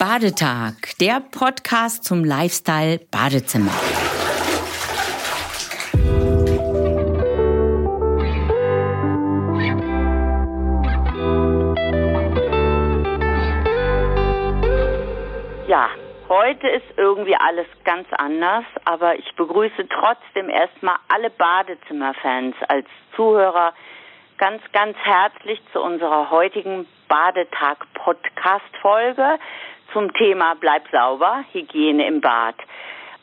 Badetag, der Podcast zum Lifestyle Badezimmer. Ja, heute ist irgendwie alles ganz anders, aber ich begrüße trotzdem erstmal alle Badezimmerfans als Zuhörer ganz, ganz herzlich zu unserer heutigen Badetag-Podcast-Folge zum Thema Bleib sauber, Hygiene im Bad.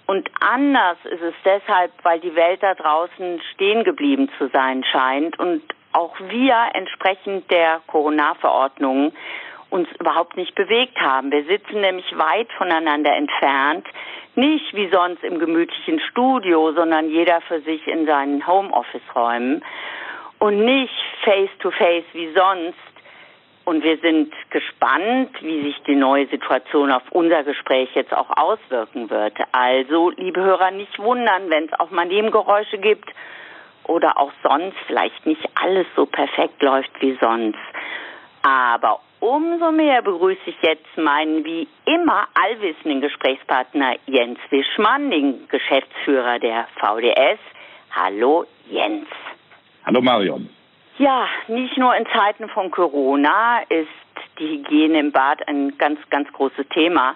Und anders ist es deshalb, weil die Welt da draußen stehen geblieben zu sein scheint und auch wir entsprechend der Corona-Verordnungen uns überhaupt nicht bewegt haben. Wir sitzen nämlich weit voneinander entfernt, nicht wie sonst im gemütlichen Studio, sondern jeder für sich in seinen Homeoffice-Räumen und nicht face-to-face -face wie sonst und wir sind gespannt, wie sich die neue Situation auf unser Gespräch jetzt auch auswirken wird. Also, liebe Hörer, nicht wundern, wenn es auch mal Nebengeräusche gibt oder auch sonst vielleicht nicht alles so perfekt läuft wie sonst. Aber umso mehr begrüße ich jetzt meinen wie immer allwissenden Gesprächspartner Jens Wischmann, den Geschäftsführer der VDS. Hallo Jens. Hallo Marion. Ja, nicht nur in Zeiten von Corona ist die Hygiene im Bad ein ganz, ganz großes Thema.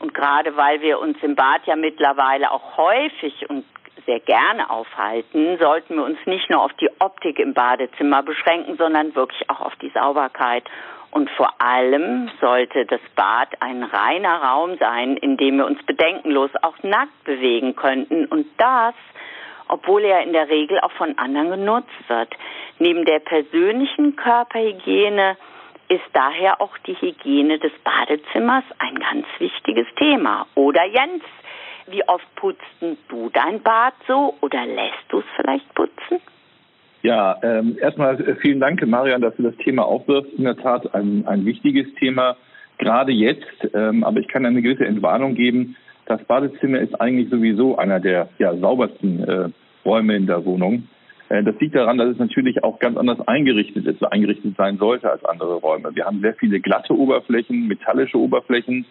Und gerade weil wir uns im Bad ja mittlerweile auch häufig und sehr gerne aufhalten, sollten wir uns nicht nur auf die Optik im Badezimmer beschränken, sondern wirklich auch auf die Sauberkeit. Und vor allem sollte das Bad ein reiner Raum sein, in dem wir uns bedenkenlos auch nackt bewegen könnten. Und das obwohl er in der Regel auch von anderen genutzt wird. Neben der persönlichen Körperhygiene ist daher auch die Hygiene des Badezimmers ein ganz wichtiges Thema. Oder Jens, wie oft putzt du dein Bad so oder lässt du es vielleicht putzen? Ja, ähm, erstmal vielen Dank, Marian, dass du das Thema aufwirfst. In der Tat ein, ein wichtiges Thema, gerade jetzt. Ähm, aber ich kann eine gewisse Entwarnung geben. Das Badezimmer ist eigentlich sowieso einer der ja, saubersten äh, Räume in der Wohnung. Äh, das liegt daran, dass es natürlich auch ganz anders eingerichtet ist, eingerichtet sein sollte als andere Räume. Wir haben sehr viele glatte Oberflächen, metallische Oberflächen.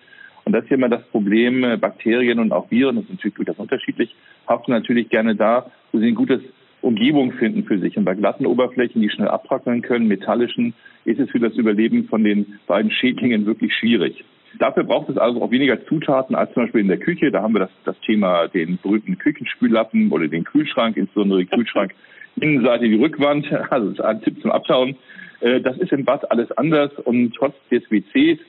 Und das ist immer das Problem, äh, Bakterien und auch Viren, das ist natürlich durchaus unterschiedlich, haften natürlich gerne da, wo sie ein gutes Umgebung finden für sich. Und bei glatten Oberflächen, die schnell abtrocknen können, metallischen, ist es für das Überleben von den beiden Schädlingen wirklich schwierig. Dafür braucht es also auch weniger Zutaten als zum Beispiel in der Küche. Da haben wir das, das Thema den berühmten Küchenspüllappen oder den Kühlschrank, insbesondere Kühlschrank, Innenseite, die Rückwand. Also das ist ein Tipp zum Abtauen. Äh, das ist im Bad alles anders und trotz des WCs,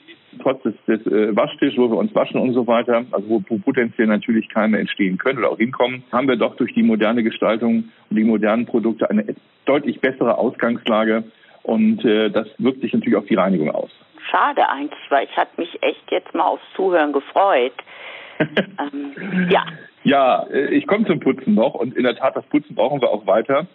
trotz des, des äh, Waschtischs, wo wir uns waschen und so weiter, also wo, wo potenziell natürlich Keime entstehen können oder auch hinkommen, haben wir doch durch die moderne Gestaltung und die modernen Produkte eine deutlich bessere Ausgangslage und äh, das wirkt sich natürlich auf die Reinigung aus schade eigentlich, weil ich hatte mich echt jetzt mal aufs Zuhören gefreut. ähm, ja. Ja, äh, ich komme zum Putzen noch und in der Tat, das Putzen brauchen wir auch weiter.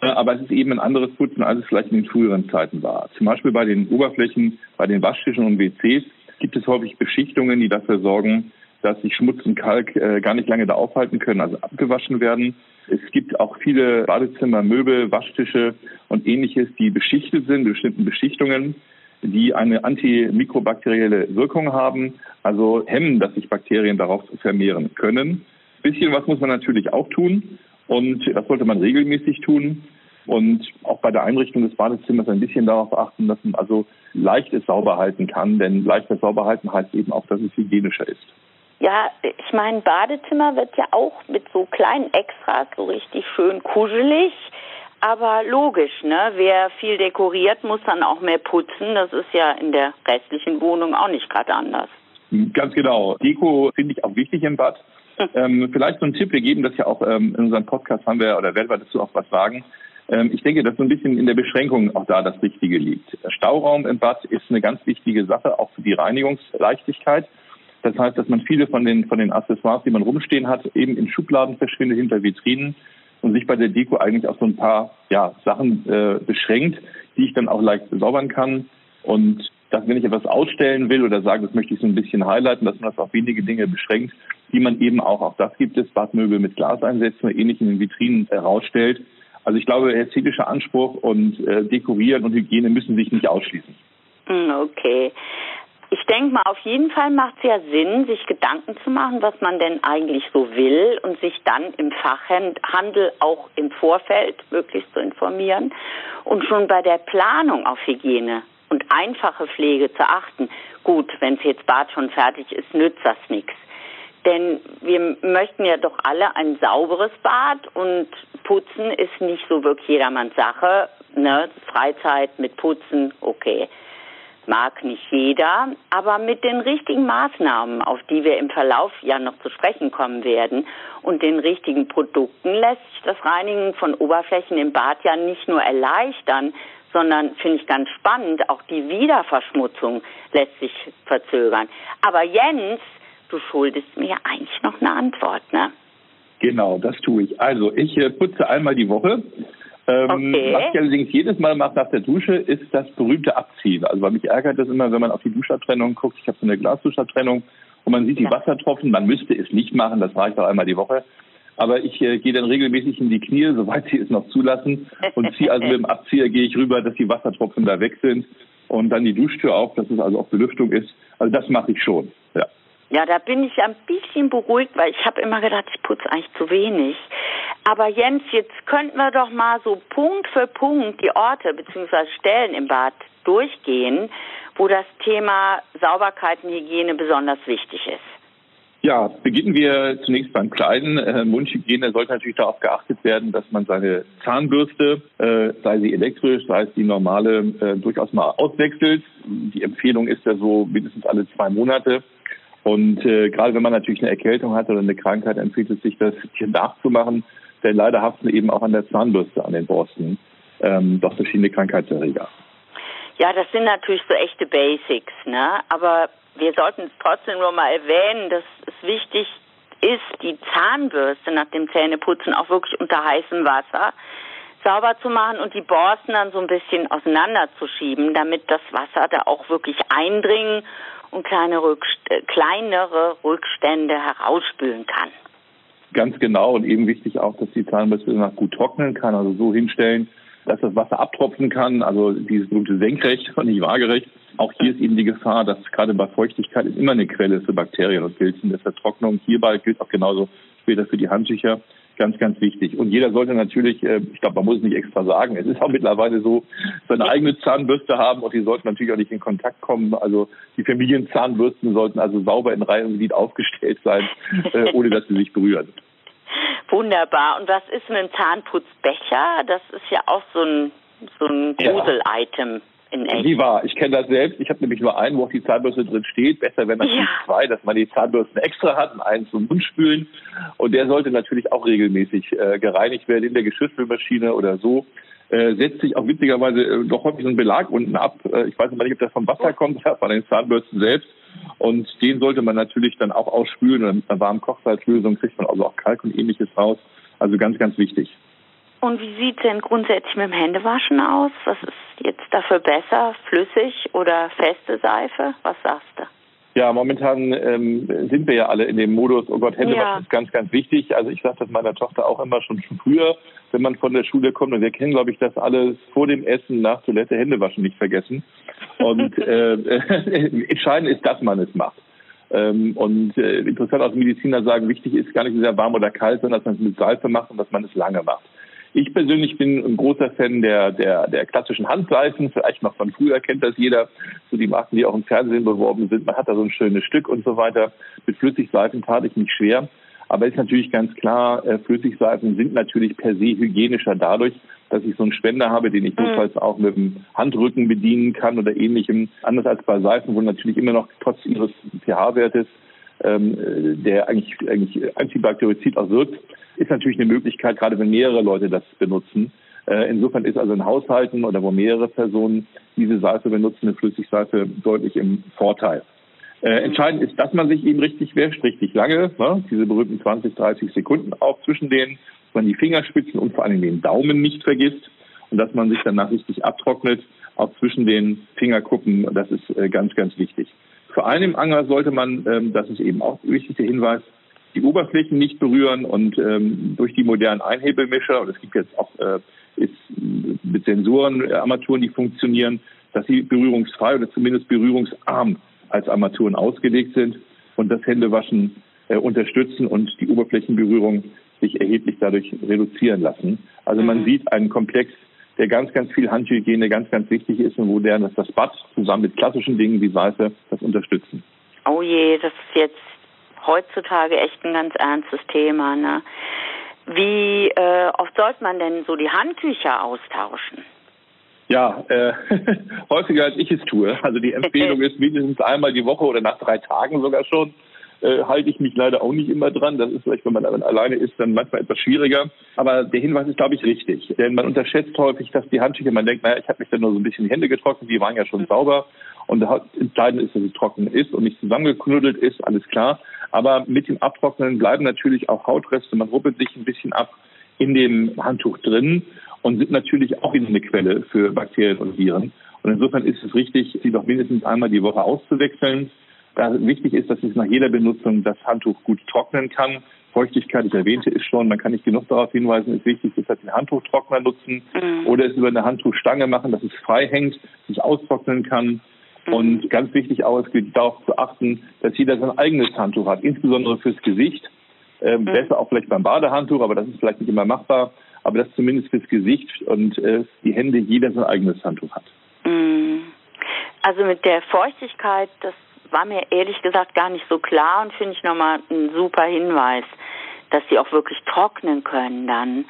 Äh, aber es ist eben ein anderes Putzen, als es vielleicht in den früheren Zeiten war. Zum Beispiel bei den Oberflächen, bei den Waschtischen und WCs gibt es häufig Beschichtungen, die dafür sorgen, dass sich Schmutz und Kalk äh, gar nicht lange da aufhalten können, also abgewaschen werden. Es gibt auch viele Badezimmer, Möbel, Waschtische und ähnliches, die beschichtet sind, bestimmten Beschichtungen die eine antimikrobakterielle Wirkung haben, also hemmen, dass sich Bakterien darauf vermehren können. Ein bisschen was muss man natürlich auch tun und das sollte man regelmäßig tun und auch bei der Einrichtung des Badezimmers ein bisschen darauf achten, dass man also leicht es sauber halten kann, denn leichter sauber halten heißt eben auch, dass es hygienischer ist. Ja, ich meine, Badezimmer wird ja auch mit so kleinen Extras so richtig schön kuschelig. Aber logisch, ne? Wer viel dekoriert, muss dann auch mehr putzen. Das ist ja in der restlichen Wohnung auch nicht gerade anders. Ganz genau. Deko finde ich auch wichtig im Bad. Hm. Ähm, vielleicht so ein Tipp, wir geben das ja auch ähm, in unserem Podcast, haben wir oder werden wir dazu auch was sagen. Ähm, ich denke, dass so ein bisschen in der Beschränkung auch da das Richtige liegt. Stauraum im Bad ist eine ganz wichtige Sache, auch für die Reinigungsleichtigkeit. Das heißt, dass man viele von den, von den Accessoires, die man rumstehen hat, eben in Schubladen verschwindet, hinter Vitrinen und sich bei der Deko eigentlich auf so ein paar ja, Sachen äh, beschränkt, die ich dann auch leicht besaubern kann. Und dass, wenn ich etwas ausstellen will oder sage, das möchte ich so ein bisschen highlighten, dass man das auf wenige Dinge beschränkt, die man eben auch, auch das gibt es, Badmöbel mit Glaseinsätzen oder ähnlich in den Vitrinen herausstellt. Also ich glaube, ästhetischer Anspruch und äh, Dekorieren und Hygiene müssen sich nicht ausschließen. Hm, okay. Ich denke mal, auf jeden Fall macht es ja Sinn, sich Gedanken zu machen, was man denn eigentlich so will und sich dann im Fachhandel auch im Vorfeld möglichst zu informieren und schon bei der Planung auf Hygiene und einfache Pflege zu achten. Gut, wenn es jetzt Bad schon fertig ist, nützt das nichts. Denn wir möchten ja doch alle ein sauberes Bad und Putzen ist nicht so wirklich jedermanns Sache. Ne? Freizeit mit Putzen, okay mag nicht jeder, aber mit den richtigen Maßnahmen, auf die wir im Verlauf ja noch zu sprechen kommen werden, und den richtigen Produkten lässt sich das Reinigen von Oberflächen im Bad ja nicht nur erleichtern, sondern finde ich ganz spannend, auch die Wiederverschmutzung lässt sich verzögern. Aber Jens, du schuldest mir eigentlich noch eine Antwort, ne? Genau, das tue ich. Also ich äh, putze einmal die Woche okay. Was ich allerdings jedes Mal mache nach der Dusche, ist das berühmte Abziehen. Also weil mich ärgert das immer, wenn man auf die Duschabtrennung guckt. Ich habe so eine Glasduschabtrennung und man sieht die ja. Wassertropfen. Man müsste es nicht machen, das mache ich auch einmal die Woche. Aber ich äh, gehe dann regelmäßig in die Knie, soweit sie es noch zulassen, und ziehe also mit dem Abzieher gehe ich rüber, dass die Wassertropfen da weg sind und dann die Duschtür auf, dass es also auch Belüftung ist. Also das mache ich schon. Ja. Ja, da bin ich ein bisschen beruhigt, weil ich habe immer gedacht, ich putze eigentlich zu wenig. Aber Jens, jetzt könnten wir doch mal so Punkt für Punkt die Orte bzw. Stellen im Bad durchgehen, wo das Thema Sauberkeit und Hygiene besonders wichtig ist. Ja, beginnen wir zunächst beim Kleinen. Äh, Mundhygiene sollte natürlich darauf geachtet werden, dass man seine Zahnbürste, äh, sei sie elektrisch, sei es die normale, äh, durchaus mal auswechselt. Die Empfehlung ist ja so mindestens alle zwei Monate. Und äh, gerade wenn man natürlich eine Erkältung hat oder eine Krankheit, empfiehlt es sich, das hier nachzumachen. Denn leider haften eben auch an der Zahnbürste, an den Borsten, ähm, doch verschiedene Krankheitserreger. Ja, das sind natürlich so echte Basics, ne? Aber wir sollten es trotzdem nur mal erwähnen, dass es wichtig ist, die Zahnbürste nach dem Zähneputzen auch wirklich unter heißem Wasser sauber zu machen und die Borsten dann so ein bisschen auseinanderzuschieben, damit das Wasser da auch wirklich eindringen und kleine Rückst äh, kleinere Rückstände herausspülen kann. Ganz genau und eben wichtig auch, dass die Zahnbürste gut trocknen kann, also so hinstellen, dass das Wasser abtropfen kann, also dieses berühmte senkrecht und nicht waagerecht. Auch hier ist eben die Gefahr, dass gerade bei Feuchtigkeit ist immer eine Quelle für Bakterien und Pilzen. Das Vertrocknung hierbei gilt auch genauso später für die Handtücher ganz, ganz wichtig. Und jeder sollte natürlich, äh, ich glaube, man muss es nicht extra sagen, es ist auch mittlerweile so, seine eigene Zahnbürste haben und die sollten natürlich auch nicht in Kontakt kommen. Also die Familienzahnbürsten sollten also sauber in Reihe und Glied aufgestellt sein, äh, ohne dass sie sich berühren. Wunderbar. Und was ist ein Zahnputzbecher? Das ist ja auch so ein, so ein Grusel-Item. In echt. Die war. Ich kenne das selbst. Ich habe nämlich nur einen, wo auch die Zahnbürste drin steht. Besser, wenn natürlich ja. zwei, dass man die Zahnbürsten extra hat und einen zum Mundspülen. Und der sollte natürlich auch regelmäßig äh, gereinigt werden in der Geschirrspülmaschine oder so. Äh, setzt sich auch witzigerweise äh, doch häufig so ein Belag unten ab. Äh, ich weiß nicht, ob das vom Wasser kommt oder von den Zahnbürsten selbst. Und den sollte man natürlich dann auch ausspülen. Und mit einer warmen Kochsalzlösung kriegt man also auch Kalk und ähnliches raus. Also ganz, ganz wichtig. Und wie sieht es denn grundsätzlich mit dem Händewaschen aus? Was ist jetzt dafür besser? Flüssig oder feste Seife? Was sagst du? Ja, momentan ähm, sind wir ja alle in dem Modus, oh Gott, Händewaschen ja. ist ganz, ganz wichtig. Also ich sage das meiner Tochter auch immer schon früher, wenn man von der Schule kommt. Und wir kennen, glaube ich, das alles vor dem Essen, nach Toilette, Händewaschen nicht vergessen. Und äh, entscheidend ist, dass man es macht. Ähm, und äh, interessant, auch Mediziner sagen, wichtig ist gar nicht so sehr warm oder kalt, sondern dass man es mit Seife macht und dass man es lange macht. Ich persönlich bin ein großer Fan der, der, der klassischen Handseifen. Vielleicht noch von früher kennt das jeder. So die Marken, die auch im Fernsehen beworben sind. Man hat da so ein schönes Stück und so weiter. Mit Flüssigseifen tat ich mich schwer. Aber ist natürlich ganz klar, äh, Flüssigseifen sind natürlich per se hygienischer dadurch, dass ich so einen Spender habe, den ich mhm. notfalls auch mit dem Handrücken bedienen kann oder ähnlichem. Anders als bei Seifen, wo natürlich immer noch trotz ihres pH-Wertes ähm, der eigentlich, eigentlich Antibakterizid auch wirkt, ist natürlich eine Möglichkeit, gerade wenn mehrere Leute das benutzen. Äh, insofern ist also in Haushalten oder wo mehrere Personen diese Seife benutzen, eine Flüssigseife deutlich im Vorteil. Äh, entscheidend ist, dass man sich eben richtig wäscht, richtig lange, ne? diese berühmten 20, 30 Sekunden auch zwischen denen, dass man die Fingerspitzen und vor allem den Daumen nicht vergisst und dass man sich danach richtig abtrocknet, auch zwischen den Fingerkuppen, das ist äh, ganz, ganz wichtig. Vor allem im Anger sollte man, ähm, das ist eben auch ein wichtiger Hinweis, die Oberflächen nicht berühren und ähm, durch die modernen Einhebelmischer, und es gibt jetzt auch äh, ist mit Sensoren, äh, Armaturen, die funktionieren, dass sie berührungsfrei oder zumindest berührungsarm als Armaturen ausgelegt sind und das Händewaschen äh, unterstützen und die Oberflächenberührung sich erheblich dadurch reduzieren lassen. Also man mhm. sieht einen Komplex, der ganz, ganz viel Handhygiene ganz, ganz wichtig ist und wo der das Bad zusammen mit klassischen Dingen wie Seife das unterstützen. Oh je, das ist jetzt heutzutage echt ein ganz ernstes Thema. Ne? Wie äh, oft sollte man denn so die Handtücher austauschen? Ja, äh, häufiger als ich es tue. Also die Empfehlung ist mindestens einmal die Woche oder nach drei Tagen sogar schon. Äh, halte ich mich leider auch nicht immer dran. Das ist vielleicht, wenn man alleine ist, dann manchmal etwas schwieriger. Aber der Hinweis ist, glaube ich, richtig. Denn man unterschätzt häufig, dass die Handtücher, man denkt, naja, ich habe mich dann nur so ein bisschen die Hände getrocknet, die waren ja schon sauber. Und entscheidend ist, dass es trocken ist und nicht zusammengeknuddelt ist, alles klar. Aber mit dem Abtrocknen bleiben natürlich auch Hautreste. Man ruppelt sich ein bisschen ab in dem Handtuch drin und sind natürlich auch wieder eine Quelle für Bakterien und Viren. Und insofern ist es richtig, sie doch mindestens einmal die Woche auszuwechseln. Da wichtig ist, dass es nach jeder Benutzung das Handtuch gut trocknen kann. Feuchtigkeit, ich erwähnte es schon, man kann nicht genug darauf hinweisen, ist wichtig, dass den Handtuchtrockner nutzen mhm. oder es über eine Handtuchstange machen, dass es frei hängt, sich austrocknen kann. Mhm. Und ganz wichtig auch, es gilt darauf zu achten, dass jeder sein eigenes Handtuch hat, insbesondere fürs Gesicht. Ähm, mhm. Besser auch vielleicht beim Badehandtuch, aber das ist vielleicht nicht immer machbar. Aber das zumindest fürs Gesicht und äh, die Hände jeder sein eigenes Handtuch hat. Mhm. Also mit der Feuchtigkeit, das war mir ehrlich gesagt gar nicht so klar und finde ich nochmal ein super Hinweis, dass sie auch wirklich trocknen können dann.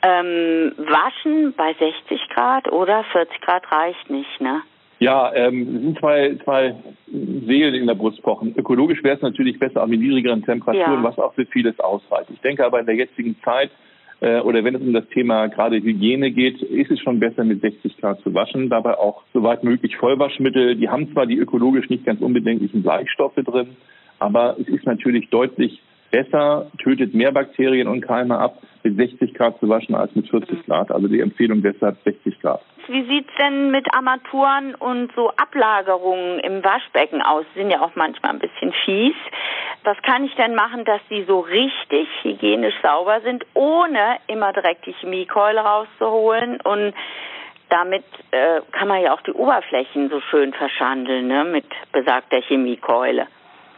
Ähm, waschen bei 60 Grad oder 40 Grad reicht nicht, ne? Ja, ähm, es sind zwei, zwei Seelen in der Brust pochen. Ökologisch wäre es natürlich besser auch mit niedrigeren Temperaturen, ja. was auch für vieles ausreicht. Ich denke aber in der jetzigen Zeit oder wenn es um das Thema gerade Hygiene geht, ist es schon besser mit 60 Grad zu waschen. Dabei auch soweit möglich Vollwaschmittel. Die haben zwar die ökologisch nicht ganz unbedenklichen Bleichstoffe drin, aber es ist natürlich deutlich besser, tötet mehr Bakterien und Keime ab, mit 60 Grad zu waschen als mit 40 Grad. Also die Empfehlung deshalb 60 Grad. Wie sieht's denn mit Armaturen und so Ablagerungen im Waschbecken aus? Die sind ja auch manchmal ein bisschen fies. Was kann ich denn machen, dass sie so richtig hygienisch sauber sind, ohne immer direkt die Chemiekeule rauszuholen? Und damit äh, kann man ja auch die Oberflächen so schön verschandeln, ne, mit besagter Chemiekeule.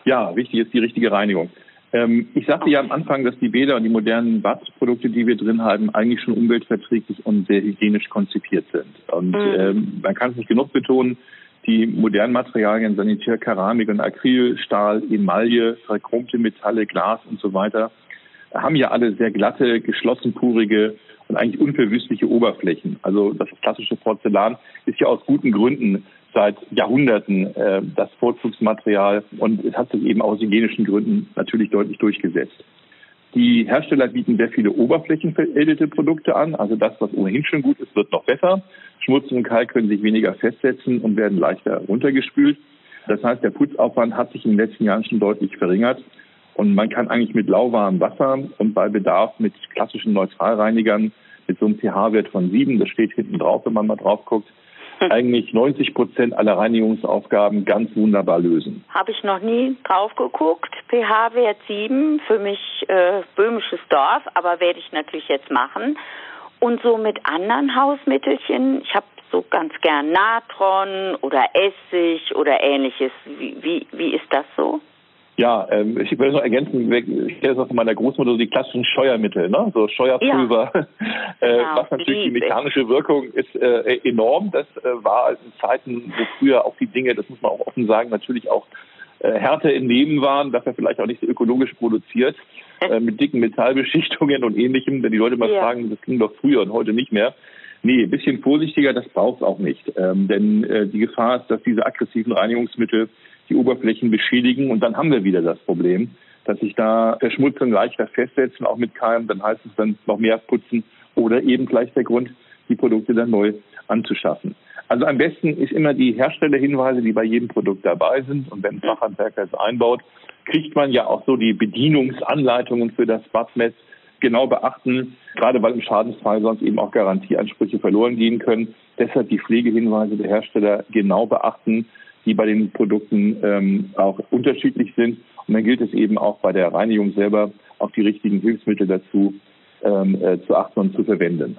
Ja, wichtig ist die richtige Reinigung. Ähm, ich sagte okay. ja am Anfang, dass die Bäder und die modernen Badprodukte, die wir drin haben, eigentlich schon umweltverträglich und sehr hygienisch konzipiert sind. Und mhm. ähm, man kann es nicht genug betonen, die modernen Materialien, Sanitär, Keramik und Acryl, Stahl, Emaille, verchromte Metalle, Glas und so weiter, haben ja alle sehr glatte, geschlossenpurige und eigentlich unverwüstliche Oberflächen. Also das klassische Porzellan ist ja aus guten Gründen seit Jahrhunderten äh, das Vorzugsmaterial und es hat sich eben aus hygienischen Gründen natürlich deutlich durchgesetzt. Die Hersteller bieten sehr viele oberflächenveredelte Produkte an, also das, was ohnehin schon gut ist, wird noch besser. Schmutz und Kalk können sich weniger festsetzen und werden leichter runtergespült. Das heißt, der Putzaufwand hat sich in den letzten Jahren schon deutlich verringert und man kann eigentlich mit lauwarmem Wasser und bei Bedarf mit klassischen Neutralreinigern mit so einem pH-Wert von sieben, das steht hinten drauf, wenn man mal drauf guckt, eigentlich 90 Prozent aller Reinigungsaufgaben ganz wunderbar lösen. Habe ich noch nie drauf geguckt. pH-Wert 7, für mich äh, böhmisches Dorf, aber werde ich natürlich jetzt machen. Und so mit anderen Hausmittelchen, ich habe so ganz gern Natron oder Essig oder ähnliches. Wie, wie, wie ist das so? Ja, ähm, ich würde noch ergänzen, ich kenne das auch von meiner Großmutter, so die klassischen Scheuermittel, ne? so Scheuerpulver, ja. äh, genau, was natürlich die mechanische Wirkung ist äh, enorm. Das äh, war in Zeiten, wo früher auch die Dinge, das muss man auch offen sagen, natürlich auch äh, härter im Leben waren, dafür vielleicht auch nicht so ökologisch produziert, äh, mit dicken Metallbeschichtungen und ähnlichem, wenn die Leute mal ja. fragen, das ging doch früher und heute nicht mehr. Nee, ein bisschen vorsichtiger, das braucht es auch nicht. Ähm, denn äh, die Gefahr ist, dass diese aggressiven Reinigungsmittel die Oberflächen beschädigen und dann haben wir wieder das Problem, dass sich da Verschmutzung leichter festsetzen, auch mit Keim, dann heißt es dann noch mehr putzen oder eben gleich der Grund, die Produkte dann neu anzuschaffen. Also am besten ist immer die Herstellerhinweise, die bei jedem Produkt dabei sind. Und wenn ein Fachhandwerker es einbaut, kriegt man ja auch so die Bedienungsanleitungen für das Badmess genau beachten, gerade weil im Schadensfall sonst eben auch Garantieansprüche verloren gehen können. Deshalb die Pflegehinweise der Hersteller genau beachten die bei den Produkten ähm, auch unterschiedlich sind. Und dann gilt es eben auch bei der Reinigung selber, auch die richtigen Hilfsmittel dazu ähm, äh, zu achten und zu verwenden.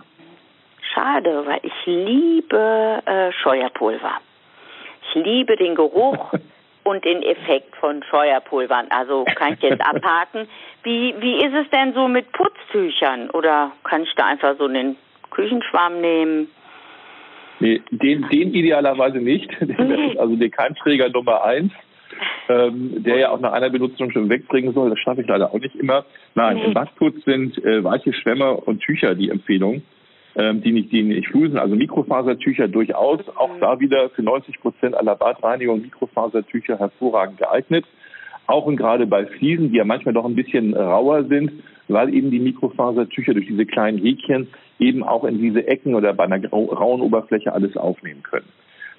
Schade, weil ich liebe äh, Scheuerpulver. Ich liebe den Geruch und den Effekt von Scheuerpulvern. Also kann ich jetzt abhaken. Wie, wie ist es denn so mit Putztüchern? Oder kann ich da einfach so einen Küchenschwamm nehmen? Nee, den, den idealerweise nicht. Ist also der Keimträger Nummer eins, ähm, der ja auch nach einer Benutzung schon wegbringen soll. Das schaffe ich leider auch nicht immer. Nein, nee. im Badputz sind äh, weiche Schwämme und Tücher die Empfehlung, ähm, die nicht, die nicht flusen. Also Mikrofasertücher durchaus. Auch mhm. da wieder für 90 Prozent aller Badreinigung Mikrofasertücher hervorragend geeignet. Auch und gerade bei Fliesen, die ja manchmal doch ein bisschen rauer sind, weil eben die Mikrofasertücher durch diese kleinen Häkchen eben auch in diese Ecken oder bei einer rauen Oberfläche alles aufnehmen können.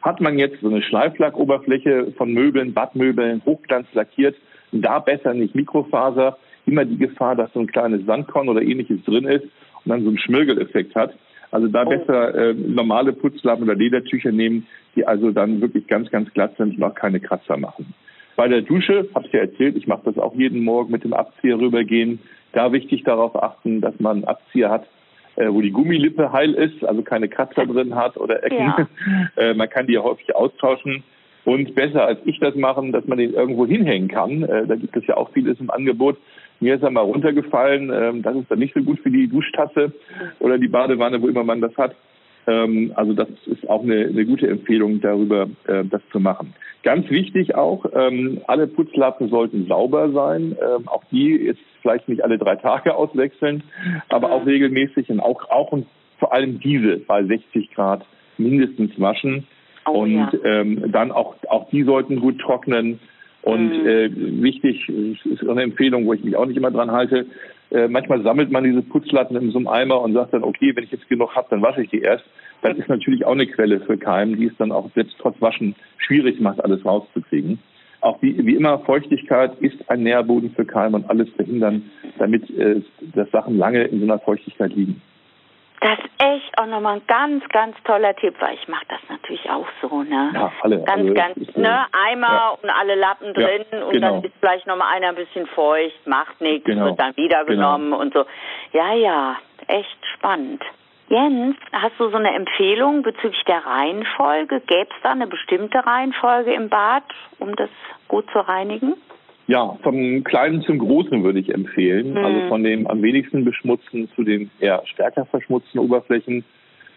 Hat man jetzt so eine Schleiflackoberfläche von Möbeln, Badmöbeln, Hochglanz lackiert, da besser nicht Mikrofaser, immer die Gefahr, dass so ein kleines Sandkorn oder ähnliches drin ist und dann so einen Schmirgeleffekt hat. Also da oh. besser äh, normale Putzlappen oder Ledertücher nehmen, die also dann wirklich ganz, ganz glatt sind und auch keine Kratzer machen. Bei der Dusche, habe ich ja erzählt, ich mache das auch jeden Morgen mit dem Abzieher rübergehen. Da wichtig darauf achten, dass man einen Abzieher hat, äh, wo die Gummilippe heil ist, also keine Kratzer drin hat oder Ecken. Ja. Äh, man kann die ja häufig austauschen. Und besser als ich das machen, dass man den irgendwo hinhängen kann. Äh, da gibt es ja auch vieles im Angebot. Mir ist er mal runtergefallen. Ähm, das ist dann nicht so gut für die Duschtasse oder die Badewanne, wo immer man das hat. Ähm, also das ist auch eine, eine gute Empfehlung, darüber äh, das zu machen. Ganz wichtig auch, ähm, alle Putzlappen sollten sauber sein. Ähm, auch die jetzt vielleicht nicht alle drei Tage auswechseln, aber auch regelmäßig und auch, auch und vor allem diese bei 60 Grad mindestens waschen. Oh, und ja. ähm, dann auch, auch die sollten gut trocknen. Und mhm. äh, wichtig, ist eine Empfehlung, wo ich mich auch nicht immer dran halte, äh, manchmal sammelt man diese Putzlatten in so einem Eimer und sagt dann, okay, wenn ich jetzt genug habe, dann wasche ich die erst. Das ist natürlich auch eine Quelle für Keimen, die es dann auch selbst trotz Waschen schwierig macht, alles rauszukriegen. Auch wie, wie immer, Feuchtigkeit ist ein Nährboden für Keime und alles verhindern, damit äh, dass Sachen lange in so einer Feuchtigkeit liegen. Das ist echt auch nochmal ein ganz, ganz toller Tipp, weil ich mache das natürlich auch so, ne? Ja, alle. Ganz, also, ganz, ist, ne? Eimer ja. und alle Lappen drin ja, und genau. dann ist vielleicht nochmal einer ein bisschen feucht, macht nichts, genau. wird dann wieder genau. genommen und so. Ja, ja, echt spannend. Jens, hast du so eine Empfehlung bezüglich der Reihenfolge? Gäbe es da eine bestimmte Reihenfolge im Bad, um das gut zu reinigen? Ja, vom Kleinen zum Großen würde ich empfehlen. Mhm. Also von dem am wenigsten beschmutzten zu den eher stärker verschmutzten Oberflächen.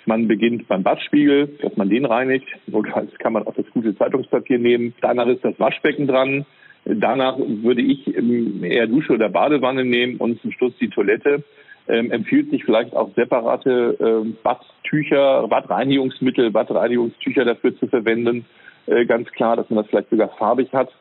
Man beginnt beim Badspiegel, dass man den reinigt. Notfalls kann man auch das gute Zeitungspapier nehmen. Danach ist das Waschbecken dran. Danach würde ich eher Dusche oder Badewanne nehmen und zum Schluss die Toilette. Ähm, empfiehlt sich vielleicht auch separate äh, Badtücher, Badreinigungsmittel, Badreinigungstücher dafür zu verwenden. Äh, ganz klar, dass man das vielleicht sogar farbig hat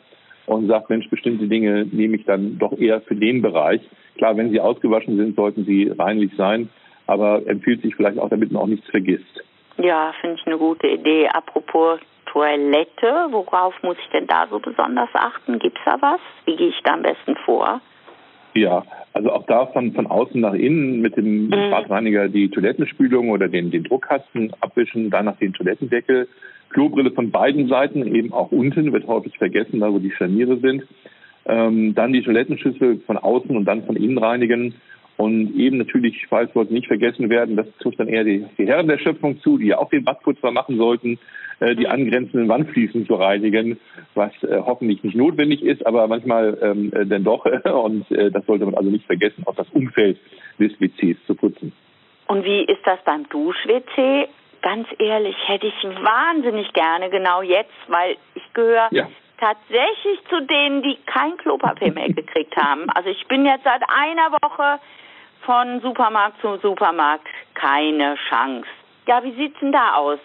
und sagt, Mensch, bestimmte Dinge nehme ich dann doch eher für den Bereich. Klar, wenn sie ausgewaschen sind, sollten sie reinlich sein, aber empfiehlt sich vielleicht auch, damit man auch nichts vergisst. Ja, finde ich eine gute Idee. Apropos Toilette, worauf muss ich denn da so besonders achten? Gibt es da was? Wie gehe ich da am besten vor? Ja, also auch da von, von außen nach innen mit dem mhm. Badreiniger die Toilettenspülung oder den, den Druckkasten abwischen, danach den Toilettendeckel Klobrille von beiden Seiten, eben auch unten, wird häufig vergessen, da wo die Scharniere sind. Ähm, dann die Toilettenschüssel von außen und dann von innen reinigen. Und eben natürlich, falls sollte nicht vergessen werden, das trifft dann eher die, die Herren der Schöpfung zu, die ja auch den Badputzer machen sollten, äh, die angrenzenden Wandfliesen zu reinigen, was äh, hoffentlich nicht notwendig ist, aber manchmal ähm, äh, denn doch. Und äh, das sollte man also nicht vergessen, auch das Umfeld des WCs zu putzen. Und wie ist das beim Dusch-WC? Ganz ehrlich, hätte ich wahnsinnig gerne genau jetzt, weil ich gehöre ja. tatsächlich zu denen, die kein Klopapier mehr gekriegt haben. Also ich bin jetzt seit einer Woche von Supermarkt zu Supermarkt keine Chance. Ja, wie sieht's denn da aus?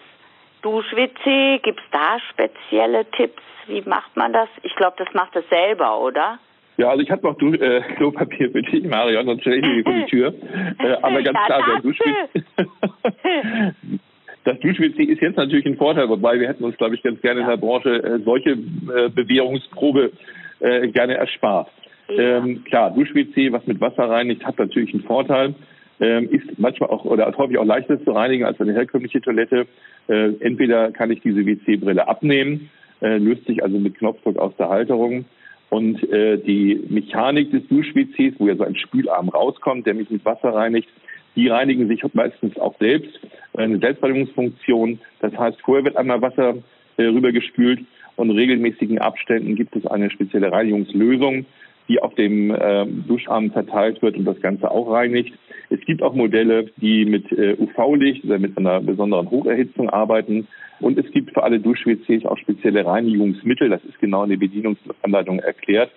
Dusch-WC, gibt's da spezielle Tipps? Wie macht man das? Ich glaube, das macht es selber, oder? Ja, also ich habe noch du äh, Klopapier für dich, Marion, sonst stelle ich vor die Tür. Äh, aber ganz klar, der Duschwitz. Das Dusch-WC ist jetzt natürlich ein Vorteil, wobei wir hätten uns, glaube ich, ganz gerne in der Branche äh, solche äh, Bewährungsprobe äh, gerne erspart. Ja. Ähm, klar, Dusch-WC, was mit Wasser reinigt, hat natürlich einen Vorteil. Ähm, ist manchmal auch oder häufig auch leichter zu reinigen als eine herkömmliche Toilette. Äh, entweder kann ich diese WC-Brille abnehmen, äh, löst sich also mit Knopfdruck aus der Halterung. Und äh, die Mechanik des Dusch-WCs, wo ja so ein Spülarm rauskommt, der mich mit Wasser reinigt, die reinigen sich meistens auch selbst eine Selbstreinigungsfunktion. Das heißt, vorher wird einmal Wasser äh, rübergespült und in regelmäßigen Abständen gibt es eine spezielle Reinigungslösung, die auf dem äh, Duscharm verteilt wird und das Ganze auch reinigt. Es gibt auch Modelle, die mit äh, UV-Licht oder mit einer besonderen Hocherhitzung arbeiten. Und es gibt für alle Dusch-WCs auch spezielle Reinigungsmittel, das ist genau in der Bedienungsanleitung erklärt,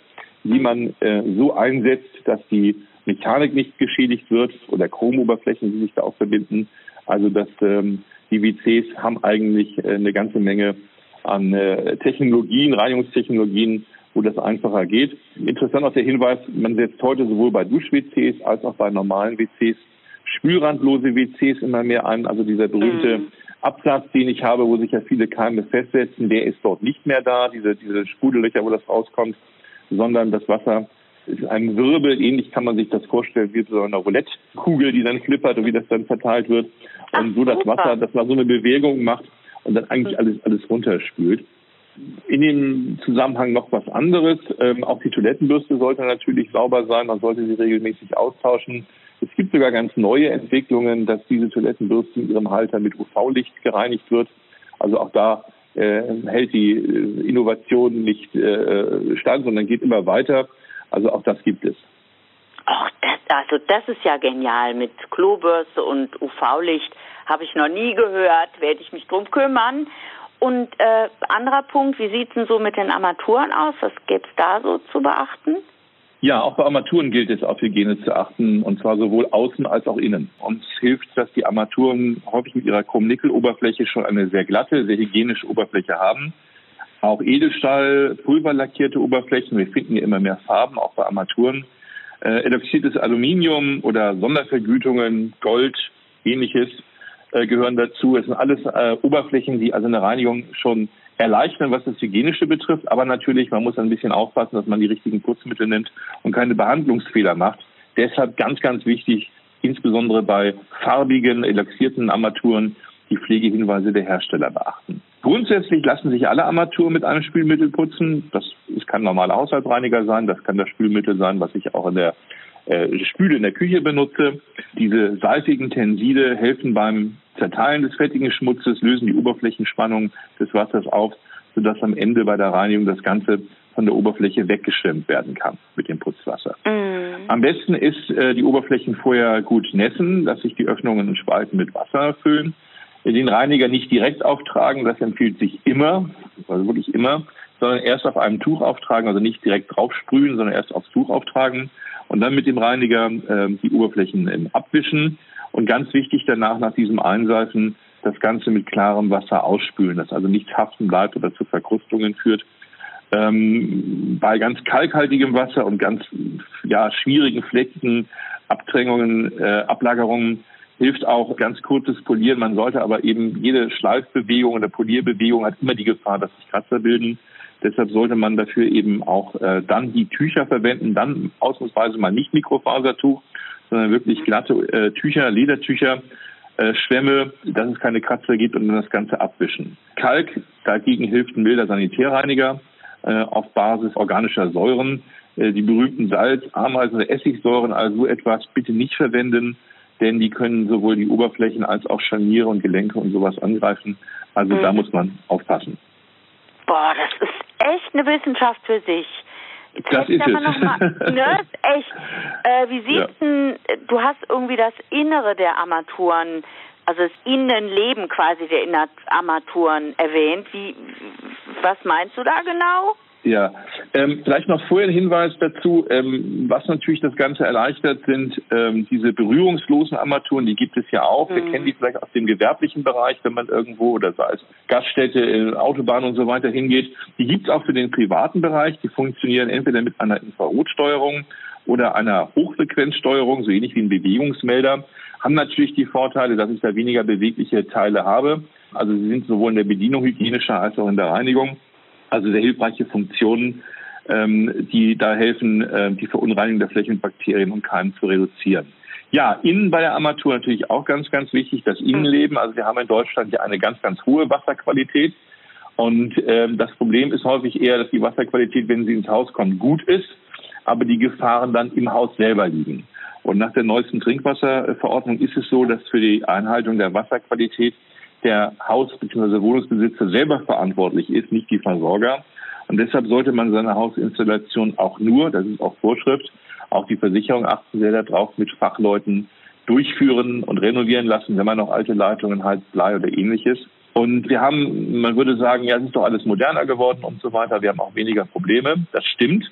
die man äh, so einsetzt, dass die Mechanik nicht geschädigt wird oder Chromoberflächen, die sich da auch verbinden. Also dass ähm, die WCs haben eigentlich äh, eine ganze Menge an äh, Technologien, Reinigungstechnologien, wo das einfacher geht. Interessant auch der Hinweis, man setzt heute sowohl bei Dusch-WCs als auch bei normalen WCs spülrandlose WCs immer mehr ein. Also dieser berühmte mm. Absatz, den ich habe, wo sich ja viele Keime festsetzen, der ist dort nicht mehr da, diese, diese Spudellöcher, wo das rauskommt, sondern das Wasser ist ein Wirbel, ähnlich kann man sich das vorstellen wie so eine Roulette-Kugel, die dann klippert und wie das dann verteilt wird. Und Ach, so das Wasser, dass man so eine Bewegung macht und dann eigentlich alles, alles runterspült. In dem Zusammenhang noch was anderes. Ähm, auch die Toilettenbürste sollte natürlich sauber sein. Man sollte sie regelmäßig austauschen. Es gibt sogar ganz neue Entwicklungen, dass diese Toilettenbürste in ihrem Halter mit UV-Licht gereinigt wird. Also auch da äh, hält die äh, Innovation nicht äh, stand, sondern geht immer weiter. Also auch das gibt es. Ach, das, also das ist ja genial mit Klobürste und UV-Licht. Habe ich noch nie gehört, werde ich mich drum kümmern. Und äh, anderer Punkt, wie sieht es denn so mit den Armaturen aus? Was gäbe es da so zu beachten? Ja, auch bei Armaturen gilt es auf Hygiene zu achten, und zwar sowohl außen als auch innen. Uns hilft, dass die Armaturen häufig mit ihrer Chrom-Nickel-Oberfläche schon eine sehr glatte, sehr hygienische Oberfläche haben. Auch Edelstahl, pulverlackierte Oberflächen, wir finden hier immer mehr Farben, auch bei Armaturen. Äh, eloxiertes Aluminium oder Sondervergütungen, Gold, ähnliches äh, gehören dazu. Es sind alles äh, Oberflächen, die also eine Reinigung schon erleichtern, was das Hygienische betrifft. Aber natürlich, man muss ein bisschen aufpassen, dass man die richtigen Putzmittel nimmt und keine Behandlungsfehler macht. Deshalb ganz, ganz wichtig, insbesondere bei farbigen, elaxierten Armaturen, die Pflegehinweise der Hersteller beachten. Grundsätzlich lassen sich alle Armaturen mit einem Spülmittel putzen. Das, das kann normaler Haushaltsreiniger sein, das kann das Spülmittel sein, was ich auch in der äh, Spüle in der Küche benutze. Diese seifigen Tenside helfen beim Zerteilen des fettigen Schmutzes, lösen die Oberflächenspannung des Wassers auf, sodass am Ende bei der Reinigung das Ganze von der Oberfläche weggeschwemmt werden kann mit dem Putzwasser. Mm. Am besten ist, äh, die Oberflächen vorher gut nässen, dass sich die Öffnungen und Spalten mit Wasser füllen. Den Reiniger nicht direkt auftragen, das empfiehlt sich immer, also wirklich immer, sondern erst auf einem Tuch auftragen, also nicht direkt draufsprühen, sondern erst aufs Tuch auftragen und dann mit dem Reiniger äh, die Oberflächen ähm, abwischen und ganz wichtig danach nach diesem Einseifen das Ganze mit klarem Wasser ausspülen, dass also nichts haften bleibt oder zu Verkrustungen führt. Ähm, bei ganz kalkhaltigem Wasser und ganz ja, schwierigen Flecken, Abdrängungen, äh, Ablagerungen hilft auch ganz kurzes Polieren. Man sollte aber eben jede Schleifbewegung oder Polierbewegung hat immer die Gefahr, dass sich Kratzer bilden. Deshalb sollte man dafür eben auch äh, dann die Tücher verwenden, dann ausnahmsweise mal nicht Mikrofasertuch, sondern wirklich glatte äh, Tücher, Ledertücher, äh, Schwämme, dass es keine Kratzer gibt und dann das Ganze abwischen. Kalk dagegen hilft ein milder Sanitärreiniger äh, auf Basis organischer Säuren. Äh, die berühmten Salz, Ameisen oder Essigsäuren, also etwas bitte nicht verwenden, denn die können sowohl die Oberflächen als auch Scharniere und Gelenke und sowas angreifen. Also mhm. da muss man aufpassen. Boah, das ist echt eine Wissenschaft für sich. Jetzt das ist es. Noch mal, ne, echt. Äh, wie sieht's ja. denn, du hast irgendwie das Innere der Armaturen, also das Innenleben quasi der Armaturen erwähnt. Wie, was meinst du da genau? Ja, ähm, vielleicht noch vorher ein Hinweis dazu, ähm, was natürlich das Ganze erleichtert, sind ähm, diese berührungslosen Armaturen, die gibt es ja auch. Mhm. Wir kennen die vielleicht aus dem gewerblichen Bereich, wenn man irgendwo oder sei es Gaststätte, äh, Autobahn und so weiter hingeht. Die gibt es auch für den privaten Bereich. Die funktionieren entweder mit einer Infrarotsteuerung oder einer Hochfrequenzsteuerung, so ähnlich wie ein Bewegungsmelder, haben natürlich die Vorteile, dass ich da weniger bewegliche Teile habe. Also sie sind sowohl in der Bedienung hygienischer als auch in der Reinigung. Also sehr hilfreiche Funktionen, ähm, die da helfen, äh, die Verunreinigung der Flächen mit Bakterien und Keimen zu reduzieren. Ja, innen bei der Armatur natürlich auch ganz, ganz wichtig, das Innenleben. Also wir haben in Deutschland ja eine ganz, ganz hohe Wasserqualität. Und ähm, das Problem ist häufig eher, dass die Wasserqualität, wenn sie ins Haus kommt, gut ist, aber die Gefahren dann im Haus selber liegen. Und nach der neuesten Trinkwasserverordnung ist es so, dass für die Einhaltung der Wasserqualität der Haus- bzw. Wohnungsbesitzer selber verantwortlich ist, nicht die Versorger. Und deshalb sollte man seine Hausinstallation auch nur, das ist auch Vorschrift, auch die Versicherung achten sehr darauf, mit Fachleuten durchführen und renovieren lassen, wenn man noch alte Leitungen hat, Blei oder ähnliches. Und wir haben, man würde sagen, ja, es ist doch alles moderner geworden und so weiter. Wir haben auch weniger Probleme. Das stimmt.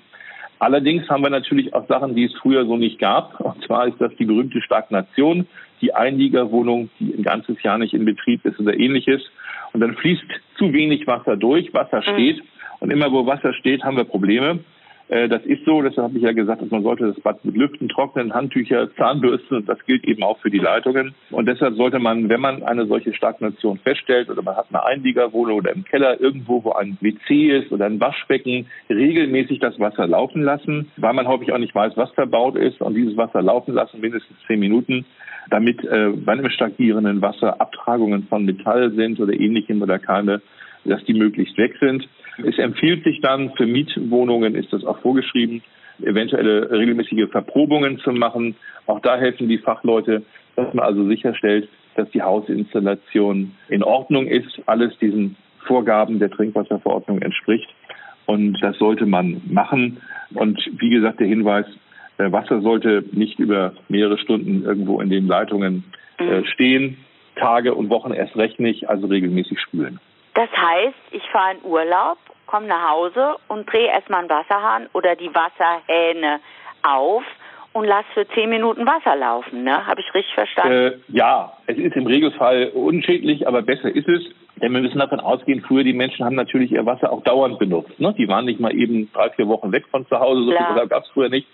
Allerdings haben wir natürlich auch Sachen, die es früher so nicht gab. Und zwar ist das die berühmte Stagnation, die Einliegerwohnung, die ein ganzes Jahr nicht in Betrieb ist oder ähnliches. Und dann fließt zu wenig Wasser durch, Wasser mhm. steht. Und immer wo Wasser steht, haben wir Probleme. Äh, das ist so, deshalb habe ich ja gesagt, dass man sollte das Bad mit Lüften trocknen, Handtücher, Zahnbürsten, das gilt eben auch für die Leitungen. Und deshalb sollte man, wenn man eine solche Stagnation feststellt oder man hat eine Einliegerwohnung oder im Keller irgendwo, wo ein WC ist oder ein Waschbecken, regelmäßig das Wasser laufen lassen, weil man häufig auch nicht weiß, was verbaut ist und dieses Wasser laufen lassen, mindestens zehn Minuten, damit äh, bei einem stagnierenden Wasser Abtragungen von Metall sind oder ähnlichem oder keine, dass die möglichst weg sind. Es empfiehlt sich dann, für Mietwohnungen ist das auch vorgeschrieben, eventuelle regelmäßige Verprobungen zu machen. Auch da helfen die Fachleute, dass man also sicherstellt, dass die Hausinstallation in Ordnung ist, alles diesen Vorgaben der Trinkwasserverordnung entspricht. Und das sollte man machen. Und wie gesagt, der Hinweis, äh, Wasser sollte nicht über mehrere Stunden irgendwo in den Leitungen äh, stehen, Tage und Wochen erst recht nicht, also regelmäßig spülen. Das heißt, ich fahre in Urlaub, komme nach Hause und drehe erstmal einen Wasserhahn oder die Wasserhähne auf und lasse für zehn Minuten Wasser laufen. Ne? Habe ich richtig verstanden? Äh, ja, es ist im Regelfall unschädlich, aber besser ist es. Denn wir müssen davon ausgehen, früher die Menschen haben natürlich ihr Wasser auch dauernd benutzt. Ne? Die waren nicht mal eben drei, vier Wochen weg von zu Hause, so viel gab es früher nicht.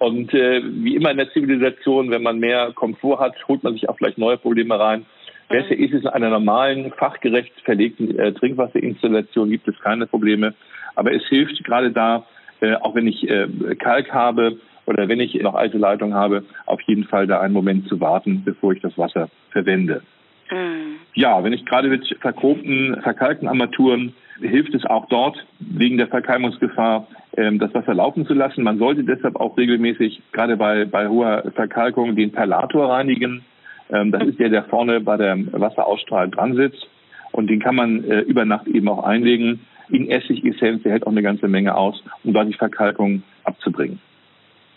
Und äh, wie immer in der Zivilisation, wenn man mehr Komfort hat, holt man sich auch vielleicht neue Probleme rein. Besser ist es in einer normalen, fachgerecht verlegten äh, Trinkwasserinstallation, gibt es keine Probleme. Aber es hilft gerade da, äh, auch wenn ich äh, Kalk habe oder wenn ich noch alte Leitung habe, auf jeden Fall da einen Moment zu warten, bevor ich das Wasser verwende. Mhm. Ja, wenn ich gerade mit verkobten, verkalkten Armaturen hilft es auch dort wegen der Verkeimungsgefahr, ähm, das Wasser laufen zu lassen. Man sollte deshalb auch regelmäßig, gerade bei, bei hoher Verkalkung, den Perlator reinigen. Ähm, das ist der, der vorne bei der Wasserausstrahl dran sitzt. Und den kann man äh, über Nacht eben auch einlegen in Essigessenz. Der hält auch eine ganze Menge aus, um da die Verkalkung abzubringen.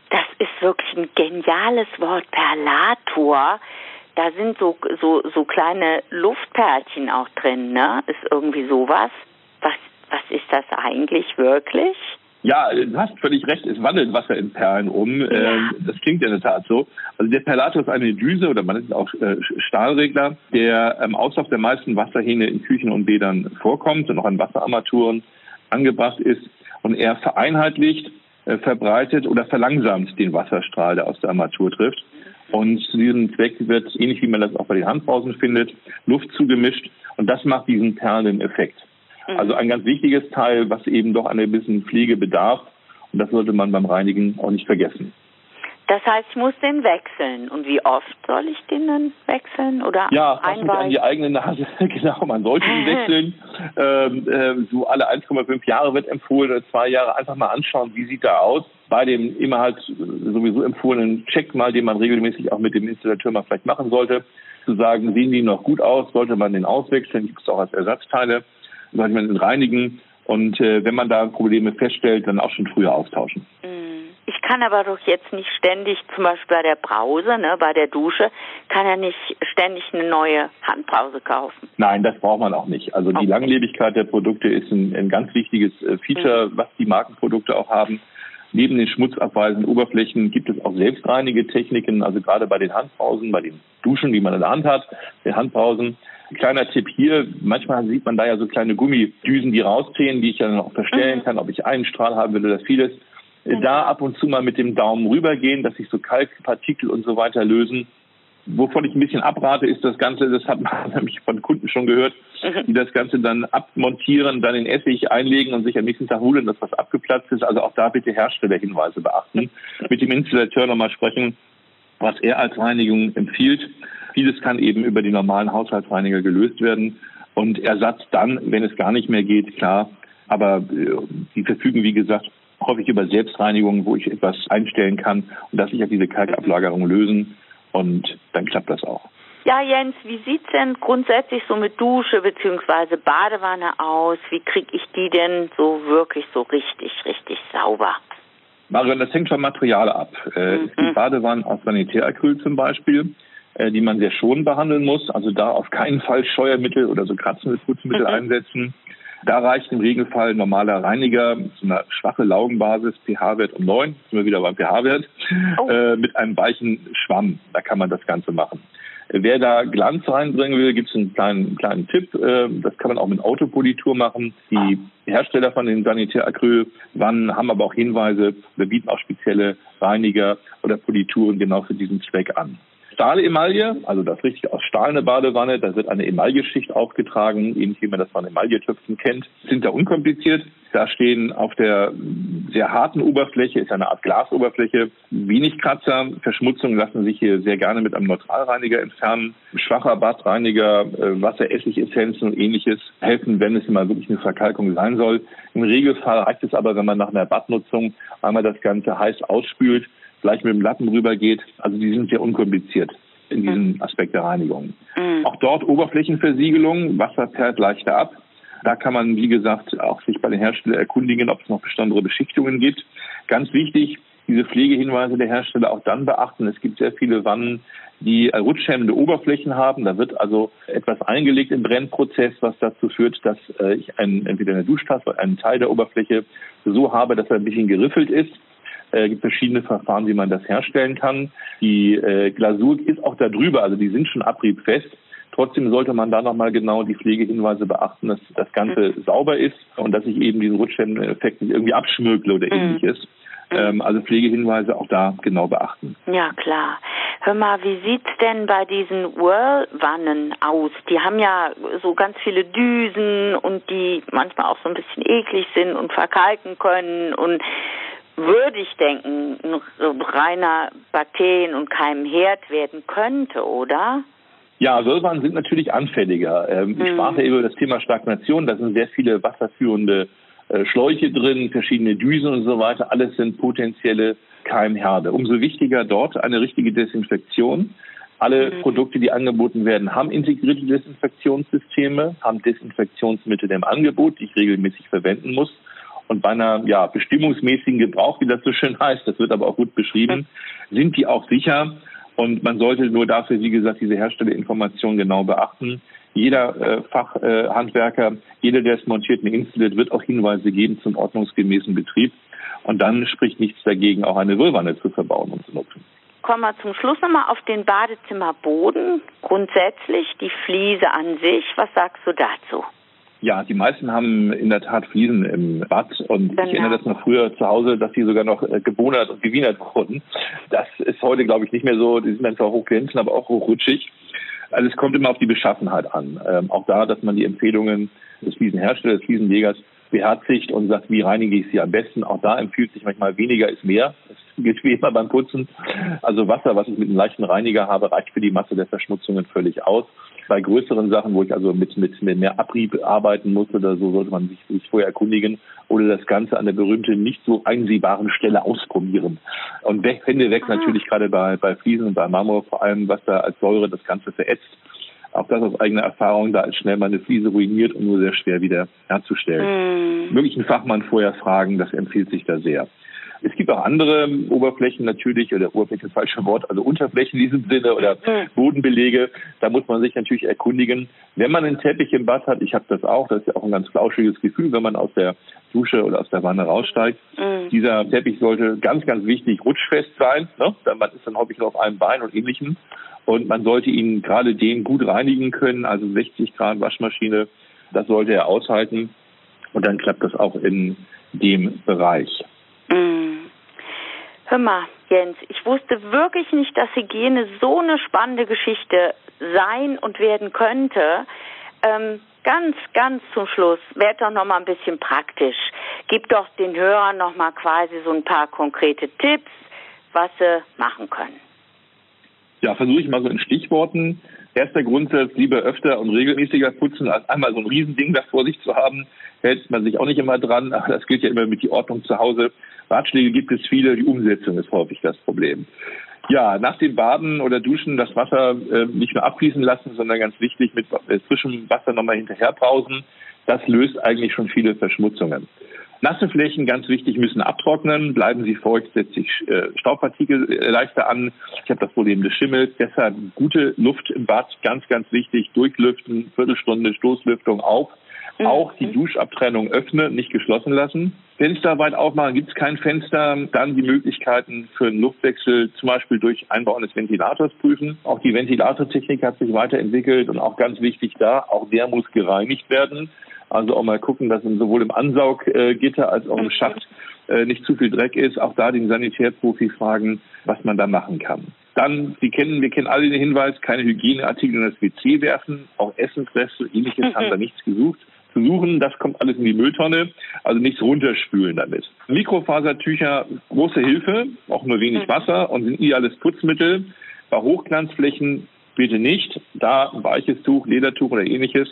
Das ist wirklich ein geniales Wort, Perlator. Da sind so, so, so kleine Luftperlchen auch drin, ne? Ist irgendwie sowas. Was, was ist das eigentlich wirklich? Ja, du hast völlig recht, es wandelt Wasser in Perlen um. Ja. Ähm, das klingt in der Tat so. Also der Perlator ist eine Düse oder man nennt es auch äh, Stahlregler, der im Auslauf der meisten Wasserhähne in Küchen und Bädern vorkommt und auch an Wasserarmaturen angebracht ist. Und er vereinheitlicht, äh, verbreitet oder verlangsamt den Wasserstrahl, der aus der Armatur trifft. Und zu diesem Zweck wird, ähnlich wie man das auch bei den Handbrausen findet, Luft zugemischt. Und das macht diesen perlenden Effekt. Mhm. Also ein ganz wichtiges Teil, was eben doch einer gewissen Pflege bedarf. Und das sollte man beim Reinigen auch nicht vergessen. Das heißt, ich muss den wechseln. Und wie oft soll ich den dann wechseln oder Ja, passend an die eigene Nase. genau, man sollte ihn wechseln. ähm, äh, so alle 1,5 Jahre wird empfohlen oder zwei Jahre einfach mal anschauen, wie sieht er aus. Bei dem immer halt sowieso empfohlenen Check mal, den man regelmäßig auch mit dem Installateur mal vielleicht machen sollte. Zu sagen, sehen die noch gut aus, sollte man den auswechseln, gibt es auch als Ersatzteile sollte man den reinigen und äh, wenn man da Probleme feststellt, dann auch schon früher austauschen. Mm. Ich kann aber doch jetzt nicht ständig, zum Beispiel bei der Brause, ne, bei der Dusche, kann er nicht ständig eine neue Handbrause kaufen. Nein, das braucht man auch nicht. Also okay. die Langlebigkeit der Produkte ist ein, ein ganz wichtiges äh, Feature, mhm. was die Markenprodukte auch haben. Neben den schmutzabweisenden Oberflächen gibt es auch selbstreinige Techniken, also gerade bei den Handbrausen, bei den Duschen, die man in der Hand hat, den Handbrausen, Kleiner Tipp hier, manchmal sieht man da ja so kleine Gummidüsen, die rausdrehen, die ich dann auch verstellen mhm. kann, ob ich einen Strahl haben will oder vieles. Mhm. Da ab und zu mal mit dem Daumen rübergehen, dass sich so Kalkpartikel und so weiter lösen. Wovon ich ein bisschen abrate, ist das Ganze, das hat man nämlich von Kunden schon gehört, mhm. die das Ganze dann abmontieren, dann in Essig einlegen und sich am nächsten Tag holen, dass was abgeplatzt ist. Also auch da bitte Herstellerhinweise beachten. Mit dem Installateur nochmal sprechen, was er als Reinigung empfiehlt. Vieles kann eben über die normalen Haushaltsreiniger gelöst werden und Ersatz dann, wenn es gar nicht mehr geht, klar. Aber äh, die verfügen, wie gesagt, häufig über Selbstreinigung, wo ich etwas einstellen kann und dass sich auf diese Kalkablagerung lösen und dann klappt das auch. Ja, Jens, wie sieht's denn grundsätzlich so mit Dusche bzw. Badewanne aus? Wie kriege ich die denn so wirklich so richtig, richtig sauber? Marion, das hängt vom Material ab. Äh, mhm. Die Badewannen aus Sanitäracryl zum Beispiel, äh, die man sehr schon behandeln muss. Also da auf keinen Fall Scheuermittel oder so kratzende Putzmittel mhm. einsetzen. Da reicht im Regelfall ein normaler Reiniger, so eine schwache Laugenbasis, pH-Wert um 9, sind wir wieder beim pH-Wert, oh. äh, mit einem weichen Schwamm. Da kann man das Ganze machen. Wer da Glanz reinbringen will, gibt es einen kleinen, kleinen Tipp. Äh, das kann man auch mit Autopolitur machen. Die Hersteller von den Sanitäracrylwannen haben aber auch Hinweise, wir bieten auch spezielle Reiniger oder Polituren genau für diesen Zweck an. Stahlemaille, also das richtig aus Stahl eine Badewanne, da wird eine Emailleschicht aufgetragen, ähnlich wie man das von Emailletöpfen kennt, sind da unkompliziert. Da stehen auf der sehr harten Oberfläche, ist eine Art Glasoberfläche, wenig Kratzer. Verschmutzungen lassen sich hier sehr gerne mit einem Neutralreiniger entfernen. Schwacher Badreiniger, äh, Wasser, Essigessenzen und ähnliches helfen, wenn es mal wirklich eine Verkalkung sein soll. Im Regelfall reicht es aber, wenn man nach einer Badnutzung einmal das Ganze heiß ausspült, gleich mit dem Lappen rübergeht. Also die sind sehr unkompliziert in diesem mhm. Aspekt der Reinigung. Mhm. Auch dort Oberflächenversiegelung, Wasser perlt leichter ab. Da kann man, wie gesagt, auch sich bei den Herstellern erkundigen, ob es noch besondere Beschichtungen gibt. Ganz wichtig, diese Pflegehinweise der Hersteller auch dann beachten. Es gibt sehr viele Wannen, die rutschhemmende Oberflächen haben. Da wird also etwas eingelegt im Brennprozess, was dazu führt, dass äh, ich einen, entweder eine Duschtasse oder einen Teil der Oberfläche so habe, dass er ein bisschen geriffelt ist. Es äh, gibt verschiedene Verfahren, wie man das herstellen kann. Die äh, Glasur ist auch da drüber, also die sind schon abriebfest. Trotzdem sollte man da nochmal genau die Pflegehinweise beachten, dass das Ganze mhm. sauber ist und dass ich eben diesen Rutscheffekt nicht irgendwie abschmögle oder mhm. ähnliches. Mhm. Ähm, also Pflegehinweise auch da genau beachten. Ja, klar. Hör mal, wie sieht's denn bei diesen Whirlwannen aus? Die haben ja so ganz viele Düsen und die manchmal auch so ein bisschen eklig sind und verkalken können und würde ich denken, ein reiner Bakterien- und Keimherd werden könnte, oder? Ja, Säuren sind natürlich anfälliger. Ähm, mhm. Ich sprach ja über das Thema Stagnation. Da sind sehr viele wasserführende äh, Schläuche drin, verschiedene Düsen und so weiter. Alles sind potenzielle Keimherde. Umso wichtiger dort eine richtige Desinfektion. Alle mhm. Produkte, die angeboten werden, haben integrierte Desinfektionssysteme, haben Desinfektionsmittel im Angebot, die ich regelmäßig verwenden muss. Und bei einer ja, bestimmungsmäßigen Gebrauch, wie das so schön heißt, das wird aber auch gut beschrieben, sind die auch sicher. Und man sollte nur dafür, wie gesagt, diese Herstellerinformation genau beachten. Jeder äh, Fachhandwerker, äh, jeder, der es montiert und installiert, wird auch Hinweise geben zum ordnungsgemäßen Betrieb. Und dann spricht nichts dagegen, auch eine Rührwanne zu verbauen und zu nutzen. Kommen wir zum Schluss nochmal auf den Badezimmerboden. Grundsätzlich die Fliese an sich. Was sagst du dazu? Ja, die meisten haben in der Tat Fliesen im Bad und genau. ich erinnere das noch früher zu Hause, dass die sogar noch äh, gebonert und gewienert wurden. Das ist heute, glaube ich, nicht mehr so. Die sind dann zwar hochglänzend, aber auch hochrutschig. Also es kommt immer auf die Beschaffenheit an. Ähm, auch da, dass man die Empfehlungen des Fliesenherstellers, des Fliesenlegers beherzigt und sagt, wie reinige ich sie am besten. Auch da empfiehlt sich manchmal weniger ist mehr. Das gilt wie immer beim Putzen. Also Wasser, was ich mit einem leichten Reiniger habe, reicht für die Masse der Verschmutzungen völlig aus. Bei größeren Sachen, wo ich also mit, mit, mit mehr Abrieb arbeiten muss oder so, sollte man sich, sich vorher erkundigen oder das Ganze an der berühmten, nicht so einsehbaren Stelle ausprobieren. Und weg, Hände weg Aha. natürlich gerade bei, bei Fliesen und bei Marmor vor allem, was da als Säure das Ganze verätzt. Auch das aus eigener Erfahrung, da ist schnell mal eine Fliese ruiniert und nur sehr schwer wieder herzustellen. Mm. Wirklich einen Fachmann vorher fragen, das empfiehlt sich da sehr. Es gibt auch andere Oberflächen natürlich, oder Oberfläche ist falsche Wort, also Unterflächen in diesem Sinne oder mhm. Bodenbelege. Da muss man sich natürlich erkundigen. Wenn man einen Teppich im Bad hat, ich habe das auch, das ist ja auch ein ganz flauschiges Gefühl, wenn man aus der Dusche oder aus der Wanne raussteigt. Mhm. Dieser Teppich sollte ganz, ganz wichtig rutschfest sein. Ne? Man ist dann häufig nur auf einem Bein und ähnlichem. Und man sollte ihn gerade den gut reinigen können, also 60 Grad Waschmaschine, das sollte er aushalten. Und dann klappt das auch in dem Bereich. Mm. Hör mal, Jens, ich wusste wirklich nicht, dass Hygiene so eine spannende Geschichte sein und werden könnte. Ähm, ganz, ganz zum Schluss, werd doch noch mal ein bisschen praktisch. Gib doch den Hörern noch mal quasi so ein paar konkrete Tipps, was sie machen können. Ja, versuche ich mal so in Stichworten. Erster Grundsatz, lieber öfter und regelmäßiger putzen, als einmal so ein Riesending da vor sich zu haben, hält man sich auch nicht immer dran. Aber das gilt ja immer mit die Ordnung zu Hause. Ratschläge gibt es viele, die Umsetzung ist häufig das Problem. Ja, nach dem Baden oder Duschen das Wasser äh, nicht nur abfließen lassen, sondern ganz wichtig mit äh, frischem Wasser nochmal hinterher pausen. Das löst eigentlich schon viele Verschmutzungen. Nasse Flächen, ganz wichtig, müssen abtrocknen. Bleiben sie feucht, setzt sich äh, Staubpartikel äh, leichter an. Ich habe das Problem des Schimmels. Deshalb gute Luft im Bad, ganz, ganz wichtig. Durchlüften, Viertelstunde Stoßlüftung auf. Mhm. Auch die Duschabtrennung öffnen, nicht geschlossen lassen. Fenster weit aufmachen, gibt es kein Fenster, dann die Möglichkeiten für einen Luftwechsel, zum Beispiel durch Einbau eines Ventilators prüfen. Auch die Ventilatortechnik hat sich weiterentwickelt und auch ganz wichtig da, auch der muss gereinigt werden. Also auch mal gucken, dass sowohl im Ansauggitter als auch im Schacht äh, nicht zu viel Dreck ist. Auch da den Sanitärprofi fragen, was man da machen kann. Dann, Sie kennen, wir kennen alle den Hinweis, keine Hygieneartikel in das WC werfen. Auch Essensreste, ähnliches haben da nichts gesucht zu suchen. Das kommt alles in die Mülltonne. Also nichts runterspülen damit. Mikrofasertücher, große Hilfe, auch nur wenig mhm. Wasser und sind ideales Putzmittel. Bei Hochglanzflächen bitte nicht. Da ein weiches Tuch, Ledertuch oder ähnliches,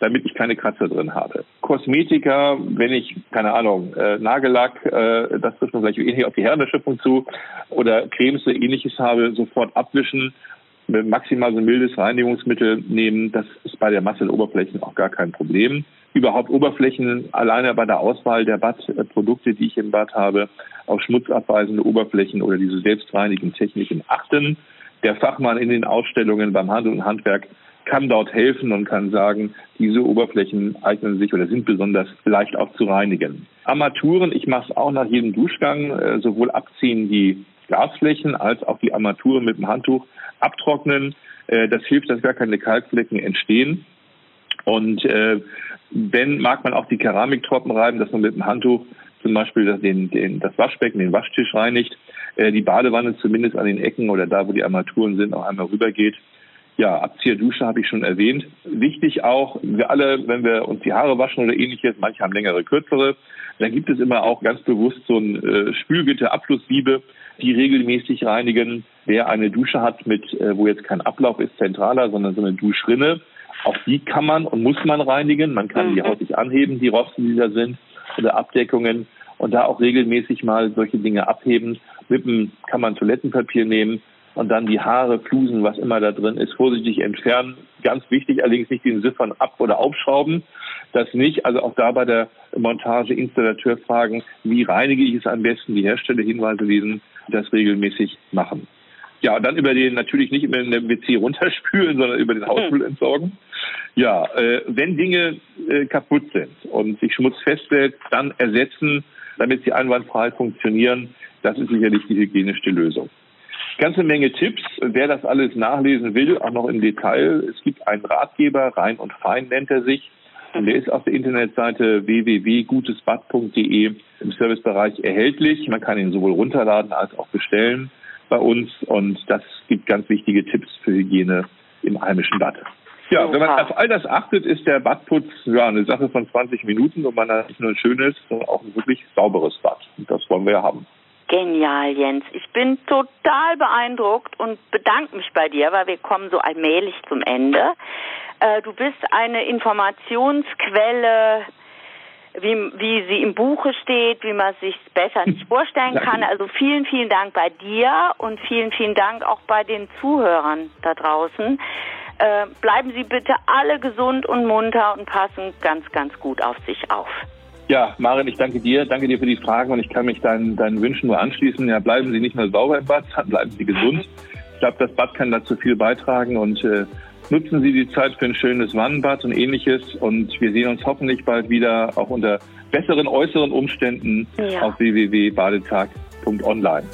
damit ich keine Kratzer drin habe. Kosmetika, wenn ich, keine Ahnung, äh, Nagellack, äh, das trifft man vielleicht ähnlich auf die Herrenerschöpfung zu, oder Cremes oder ähnliches habe, sofort abwischen, maximal so ein mildes Reinigungsmittel nehmen. Das ist bei der Masse der Oberflächen auch gar kein Problem. Überhaupt Oberflächen, alleine bei der Auswahl der Badprodukte, die ich im Bad habe, auf schmutzabweisende Oberflächen oder diese selbstreinigenden Techniken achten der Fachmann in den Ausstellungen beim Handel und Handwerk kann dort helfen und kann sagen, diese Oberflächen eignen sich oder sind besonders leicht auch zu reinigen. Armaturen, ich mache es auch nach jedem Duschgang, äh, sowohl abziehen die Glasflächen als auch die Armaturen mit dem Handtuch abtrocknen. Äh, das hilft, dass gar keine Kalkflecken entstehen. Und äh, wenn mag man auch die Keramiktroppen reiben, dass man mit dem Handtuch zum Beispiel den, den, das Waschbecken, den Waschtisch reinigt äh, die Badewanne zumindest an den Ecken oder da, wo die Armaturen sind, auch einmal rübergeht. Ja, Abzieher Dusche habe ich schon erwähnt. Wichtig auch, wir alle, wenn wir uns die Haare waschen oder ähnliches, manche haben längere, kürzere, dann gibt es immer auch ganz bewusst so ein äh, Spülgitter, Abflussliebe, die regelmäßig reinigen. Wer eine Dusche hat mit, äh, wo jetzt kein Ablauf ist, zentraler, sondern so eine Duschrinne, auch die kann man und muss man reinigen. Man kann mhm. die häufig anheben, die Rosten, die da sind, oder Abdeckungen und da auch regelmäßig mal solche Dinge abheben. Mit dem kann man Toilettenpapier nehmen und dann die Haare, Flusen, was immer da drin ist, vorsichtig entfernen. Ganz wichtig allerdings nicht den Siphon ab- oder aufschrauben. Das nicht. Also auch da bei der Montage Installateur fragen, wie reinige ich es am besten, die Hersteller Hinweise lesen, das regelmäßig machen. Ja, und dann über den natürlich nicht in der WC runterspülen, sondern über den Hausmüll hm. entsorgen. Ja, äh, wenn Dinge äh, kaputt sind und sich Schmutz feststellt, dann ersetzen, damit sie einwandfrei funktionieren. Das ist sicherlich die hygienischste Lösung. Ganze Menge Tipps. Wer das alles nachlesen will, auch noch im Detail. Es gibt einen Ratgeber, rein und fein nennt er sich. Und der ist auf der Internetseite www.gutesbad.de im Servicebereich erhältlich. Man kann ihn sowohl runterladen als auch bestellen bei uns. Und das gibt ganz wichtige Tipps für Hygiene im heimischen Bad. Ja, wenn man auf all das achtet, ist der Badputz ja eine Sache von 20 Minuten und man hat nicht nur ein schönes, sondern auch ein wirklich sauberes Bad. Und das wollen wir ja haben. Genial, Jens. Ich bin total beeindruckt und bedanke mich bei dir, weil wir kommen so allmählich zum Ende. Äh, du bist eine Informationsquelle, wie, wie sie im Buche steht, wie man sich besser nicht vorstellen kann. Also vielen, vielen Dank bei dir und vielen, vielen Dank auch bei den Zuhörern da draußen. Äh, bleiben Sie bitte alle gesund und munter und passen ganz, ganz gut auf sich auf. Ja, Marin, ich danke dir. Danke dir für die Fragen und ich kann mich deinen, deinen Wünschen nur anschließen. Ja, bleiben Sie nicht nur sauber im Bad, bleiben Sie gesund. Ich glaube, das Bad kann dazu viel beitragen und äh, nutzen Sie die Zeit für ein schönes Wannenbad und ähnliches. Und wir sehen uns hoffentlich bald wieder auch unter besseren äußeren Umständen ja. auf www.badetag.online.